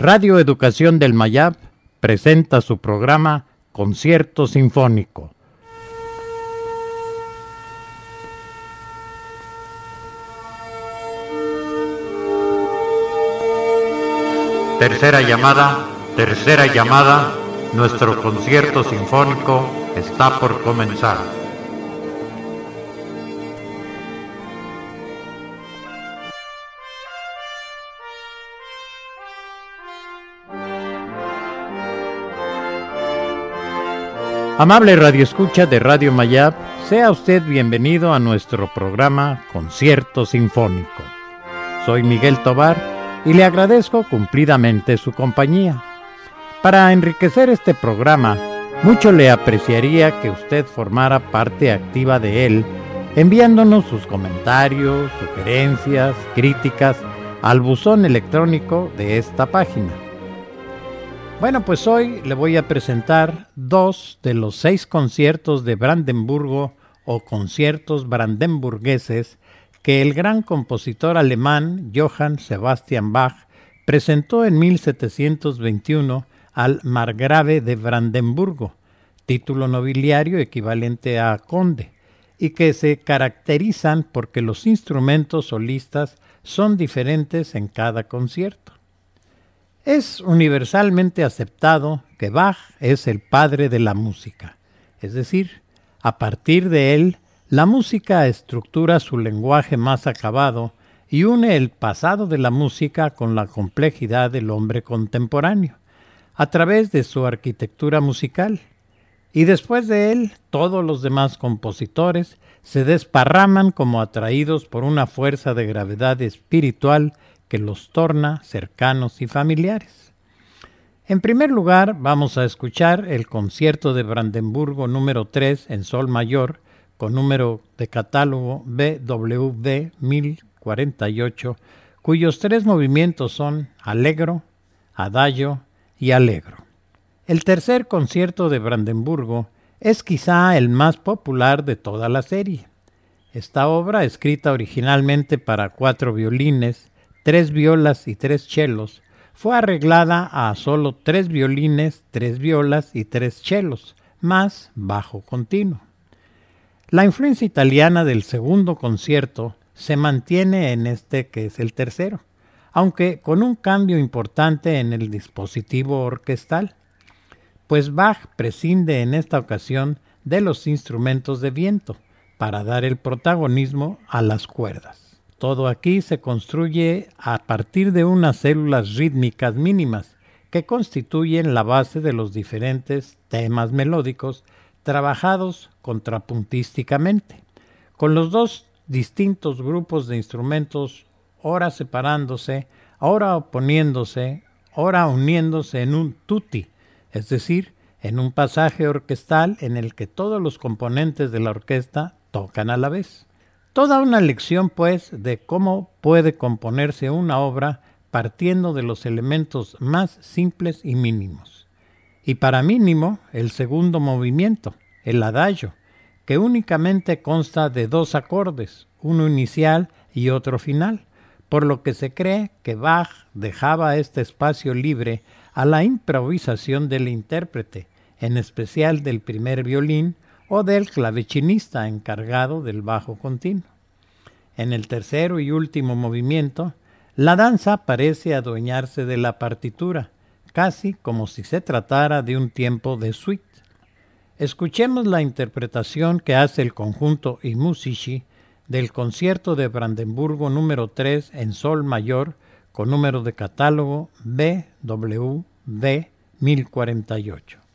Radio Educación del Mayab presenta su programa Concierto Sinfónico. Tercera llamada, tercera llamada, nuestro concierto sinfónico está por comenzar. Amable Radio Escucha de Radio Mayab, sea usted bienvenido a nuestro programa Concierto Sinfónico. Soy Miguel Tobar y le agradezco cumplidamente su compañía. Para enriquecer este programa, mucho le apreciaría que usted formara parte activa de él, enviándonos sus comentarios, sugerencias, críticas al buzón electrónico de esta página. Bueno, pues hoy le voy a presentar dos de los seis conciertos de Brandenburgo o conciertos brandenburgueses que el gran compositor alemán Johann Sebastian Bach presentó en 1721 al Margrave de Brandenburgo, título nobiliario equivalente a conde, y que se caracterizan porque los instrumentos solistas son diferentes en cada concierto. Es universalmente aceptado que Bach es el padre de la música, es decir, a partir de él, la música estructura su lenguaje más acabado y une el pasado de la música con la complejidad del hombre contemporáneo a través de su arquitectura musical. Y después de él, todos los demás compositores se desparraman como atraídos por una fuerza de gravedad espiritual que los torna cercanos y familiares. En primer lugar, vamos a escuchar el concierto de Brandenburgo número 3 en Sol mayor, con número de catálogo BWV 1048, cuyos tres movimientos son Allegro, Adagio y alegro. El tercer concierto de Brandenburgo es quizá el más popular de toda la serie. Esta obra, escrita originalmente para cuatro violines, tres violas y tres chelos, fue arreglada a solo tres violines, tres violas y tres chelos, más bajo continuo. La influencia italiana del segundo concierto se mantiene en este que es el tercero aunque con un cambio importante en el dispositivo orquestal, pues Bach prescinde en esta ocasión de los instrumentos de viento para dar el protagonismo a las cuerdas. Todo aquí se construye a partir de unas células rítmicas mínimas que constituyen la base de los diferentes temas melódicos trabajados contrapuntísticamente, con los dos distintos grupos de instrumentos ora separándose, ahora oponiéndose, ahora uniéndose en un tutti, es decir, en un pasaje orquestal en el que todos los componentes de la orquesta tocan a la vez. Toda una lección, pues, de cómo puede componerse una obra partiendo de los elementos más simples y mínimos. Y para mínimo, el segundo movimiento, el adagio, que únicamente consta de dos acordes, uno inicial y otro final, por lo que se cree que Bach dejaba este espacio libre a la improvisación del intérprete, en especial del primer violín o del clavechinista encargado del bajo continuo. En el tercero y último movimiento, la danza parece adueñarse de la partitura, casi como si se tratara de un tiempo de suite. Escuchemos la interpretación que hace el conjunto Musici del concierto de Brandenburgo número 3 en Sol mayor con número de catálogo BWV 1048.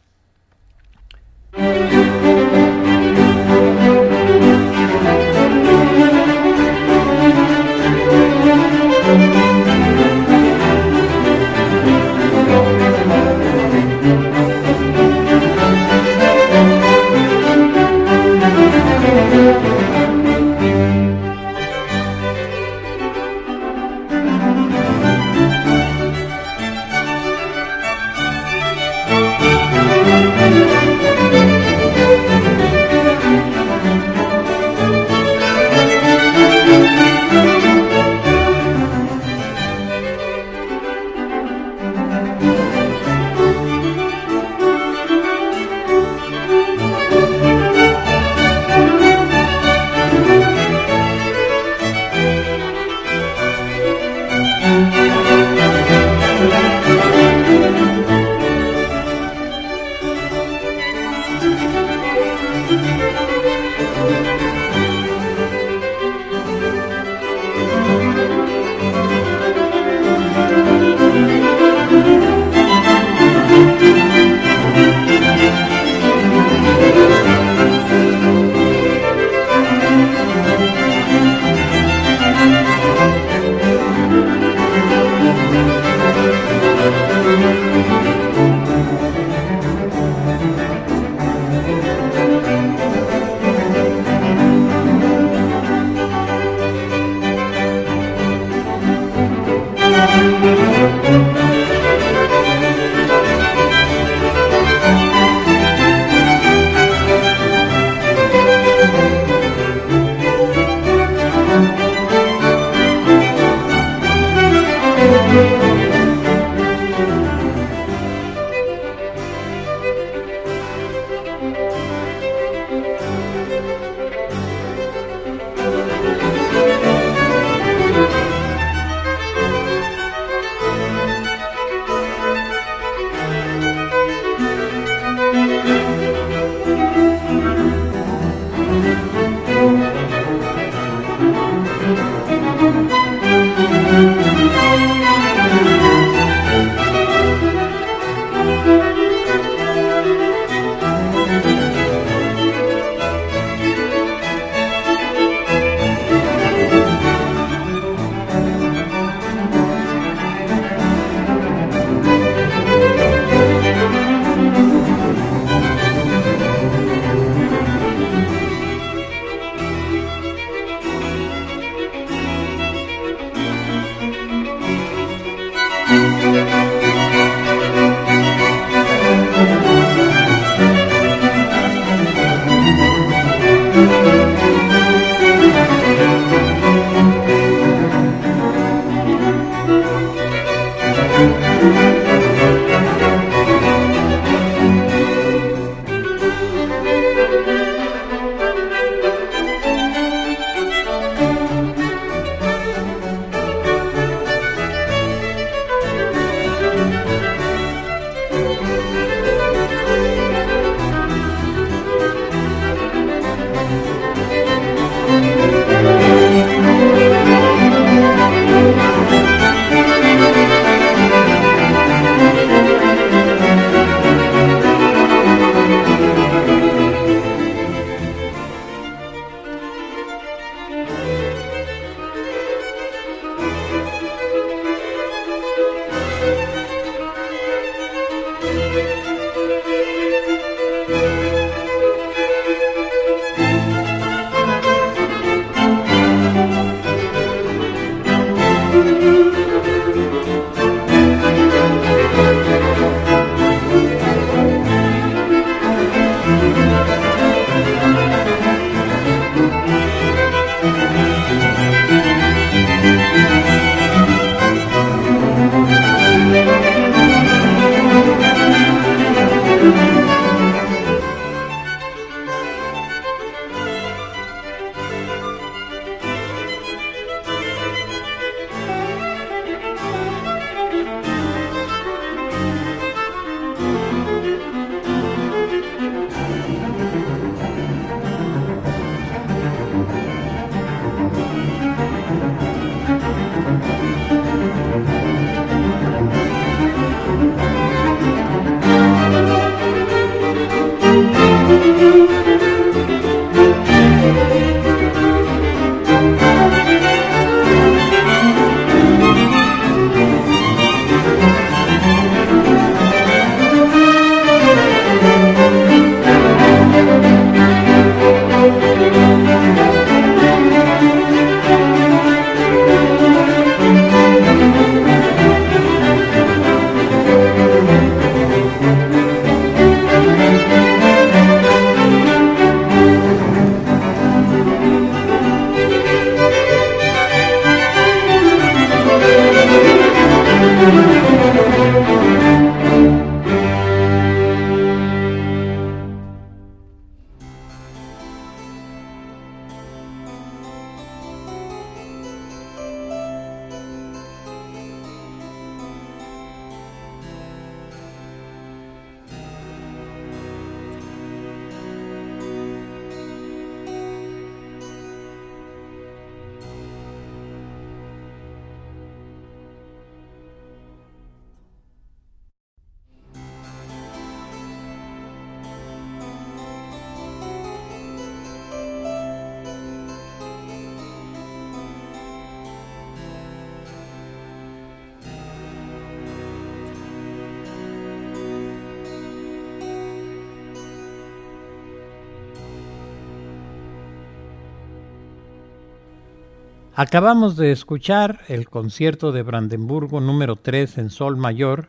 Acabamos de escuchar el concierto de Brandenburgo número 3 en Sol Mayor,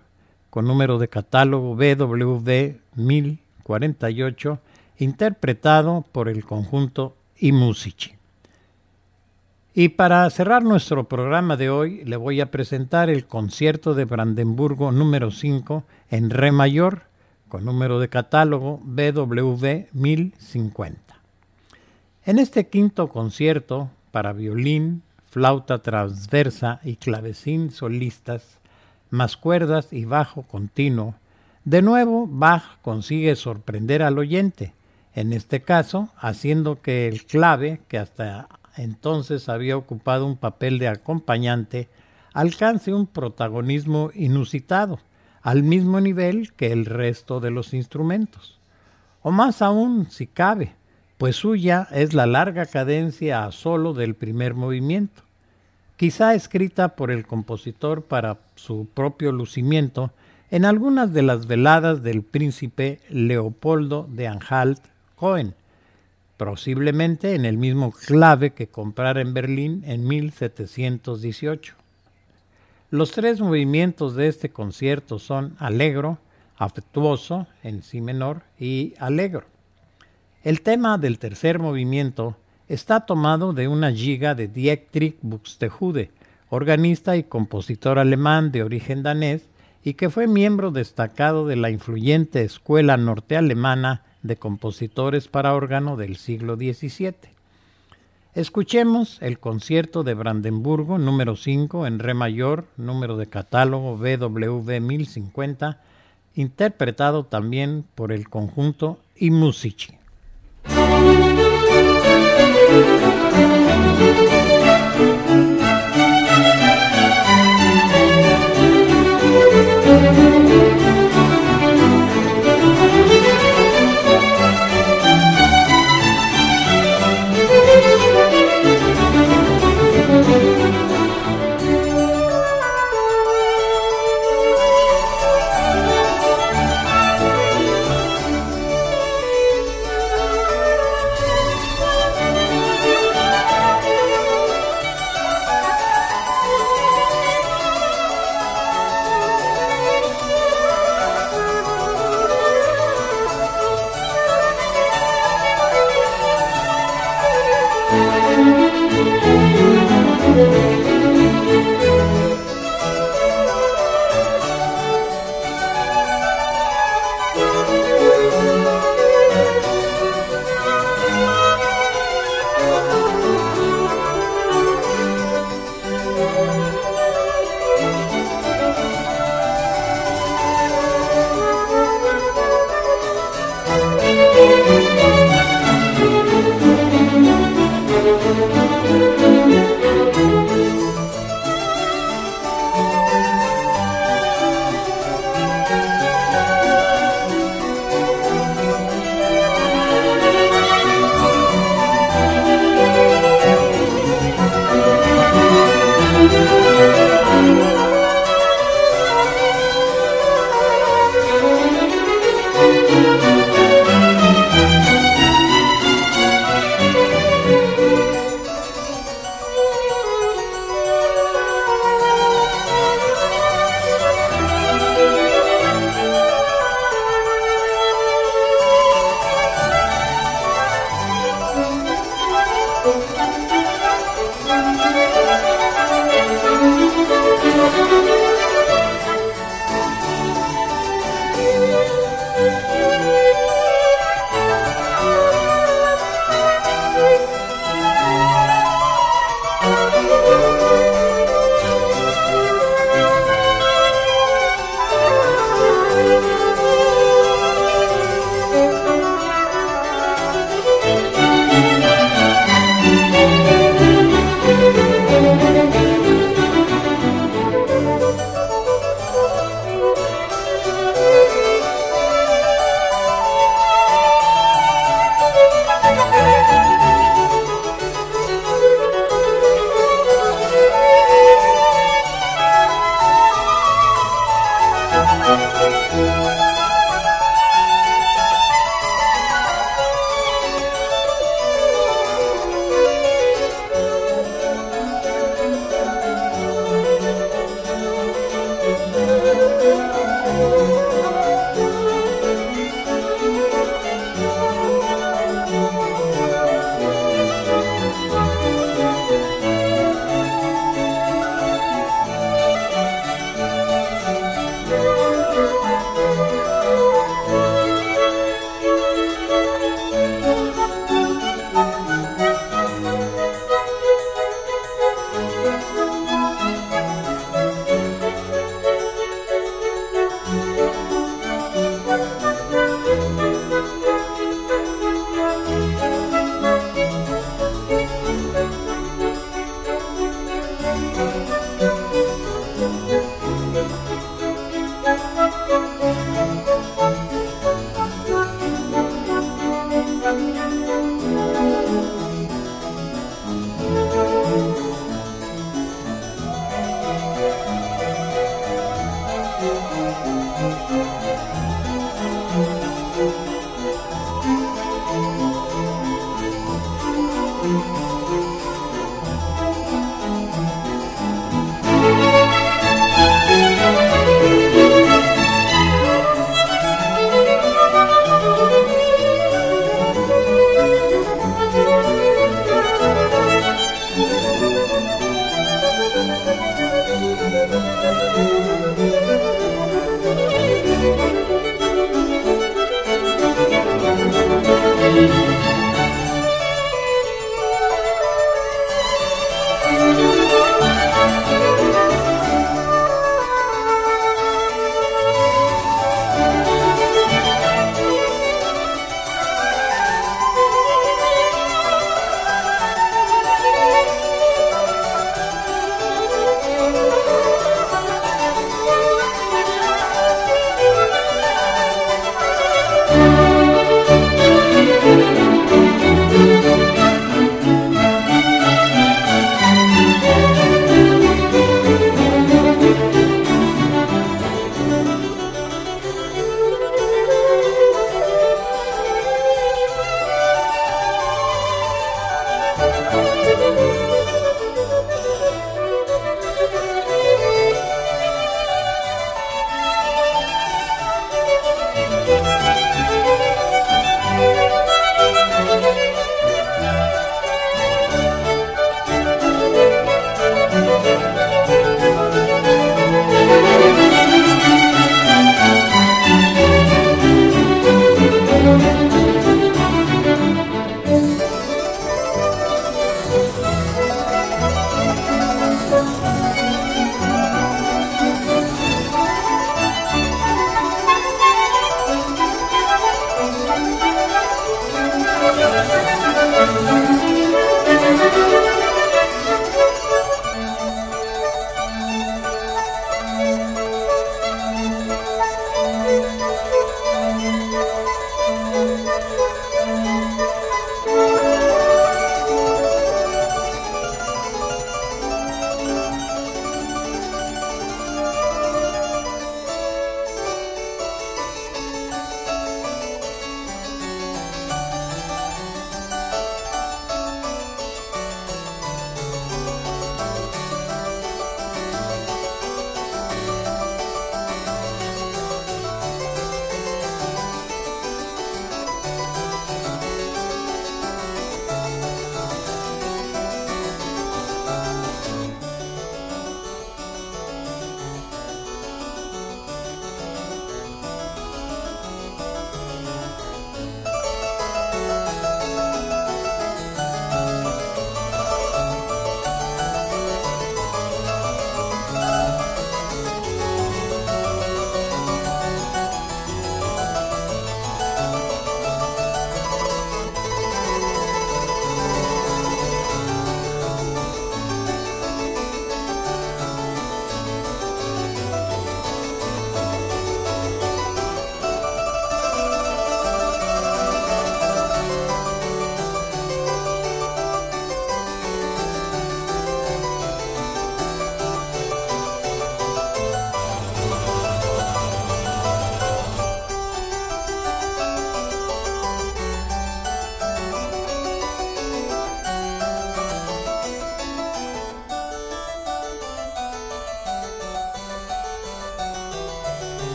con número de catálogo BWV 1048, interpretado por el conjunto iMusici. Y para cerrar nuestro programa de hoy, le voy a presentar el concierto de Brandenburgo número 5 en Re mayor, con número de catálogo BWV 1050. En este quinto concierto, para violín, flauta transversa y clavecín solistas, más cuerdas y bajo continuo, de nuevo Bach consigue sorprender al oyente, en este caso haciendo que el clave, que hasta entonces había ocupado un papel de acompañante, alcance un protagonismo inusitado, al mismo nivel que el resto de los instrumentos. O más aún, si cabe, pues suya es la larga cadencia a solo del primer movimiento, quizá escrita por el compositor para su propio lucimiento en algunas de las veladas del príncipe Leopoldo de Anhalt-Cohen, posiblemente en el mismo clave que comprara en Berlín en 1718. Los tres movimientos de este concierto son Allegro, afectuoso en si menor y Allegro. El tema del tercer movimiento está tomado de una giga de Dietrich Buxtehude, organista y compositor alemán de origen danés, y que fue miembro destacado de la influyente escuela nortealemana de compositores para órgano del siglo XVII. Escuchemos el concierto de Brandenburgo número 5 en re mayor, número de catálogo BWV 1050, interpretado también por el conjunto Musici.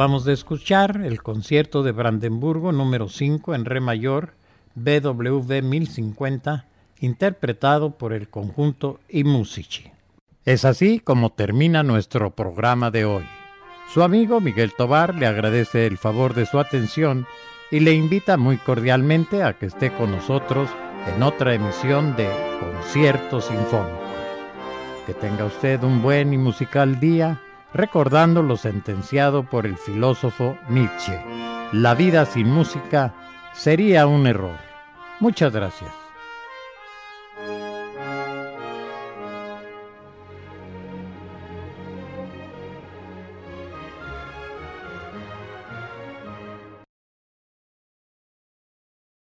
Acabamos de escuchar el concierto de Brandenburgo número 5 en re mayor BWV 1050 interpretado por el conjunto I Musici. Es así como termina nuestro programa de hoy. Su amigo Miguel Tobar le agradece el favor de su atención y le invita muy cordialmente a que esté con nosotros en otra emisión de Concierto Sinfónico. Que tenga usted un buen y musical día recordando lo sentenciado por el filósofo Nietzsche. La vida sin música sería un error. Muchas gracias.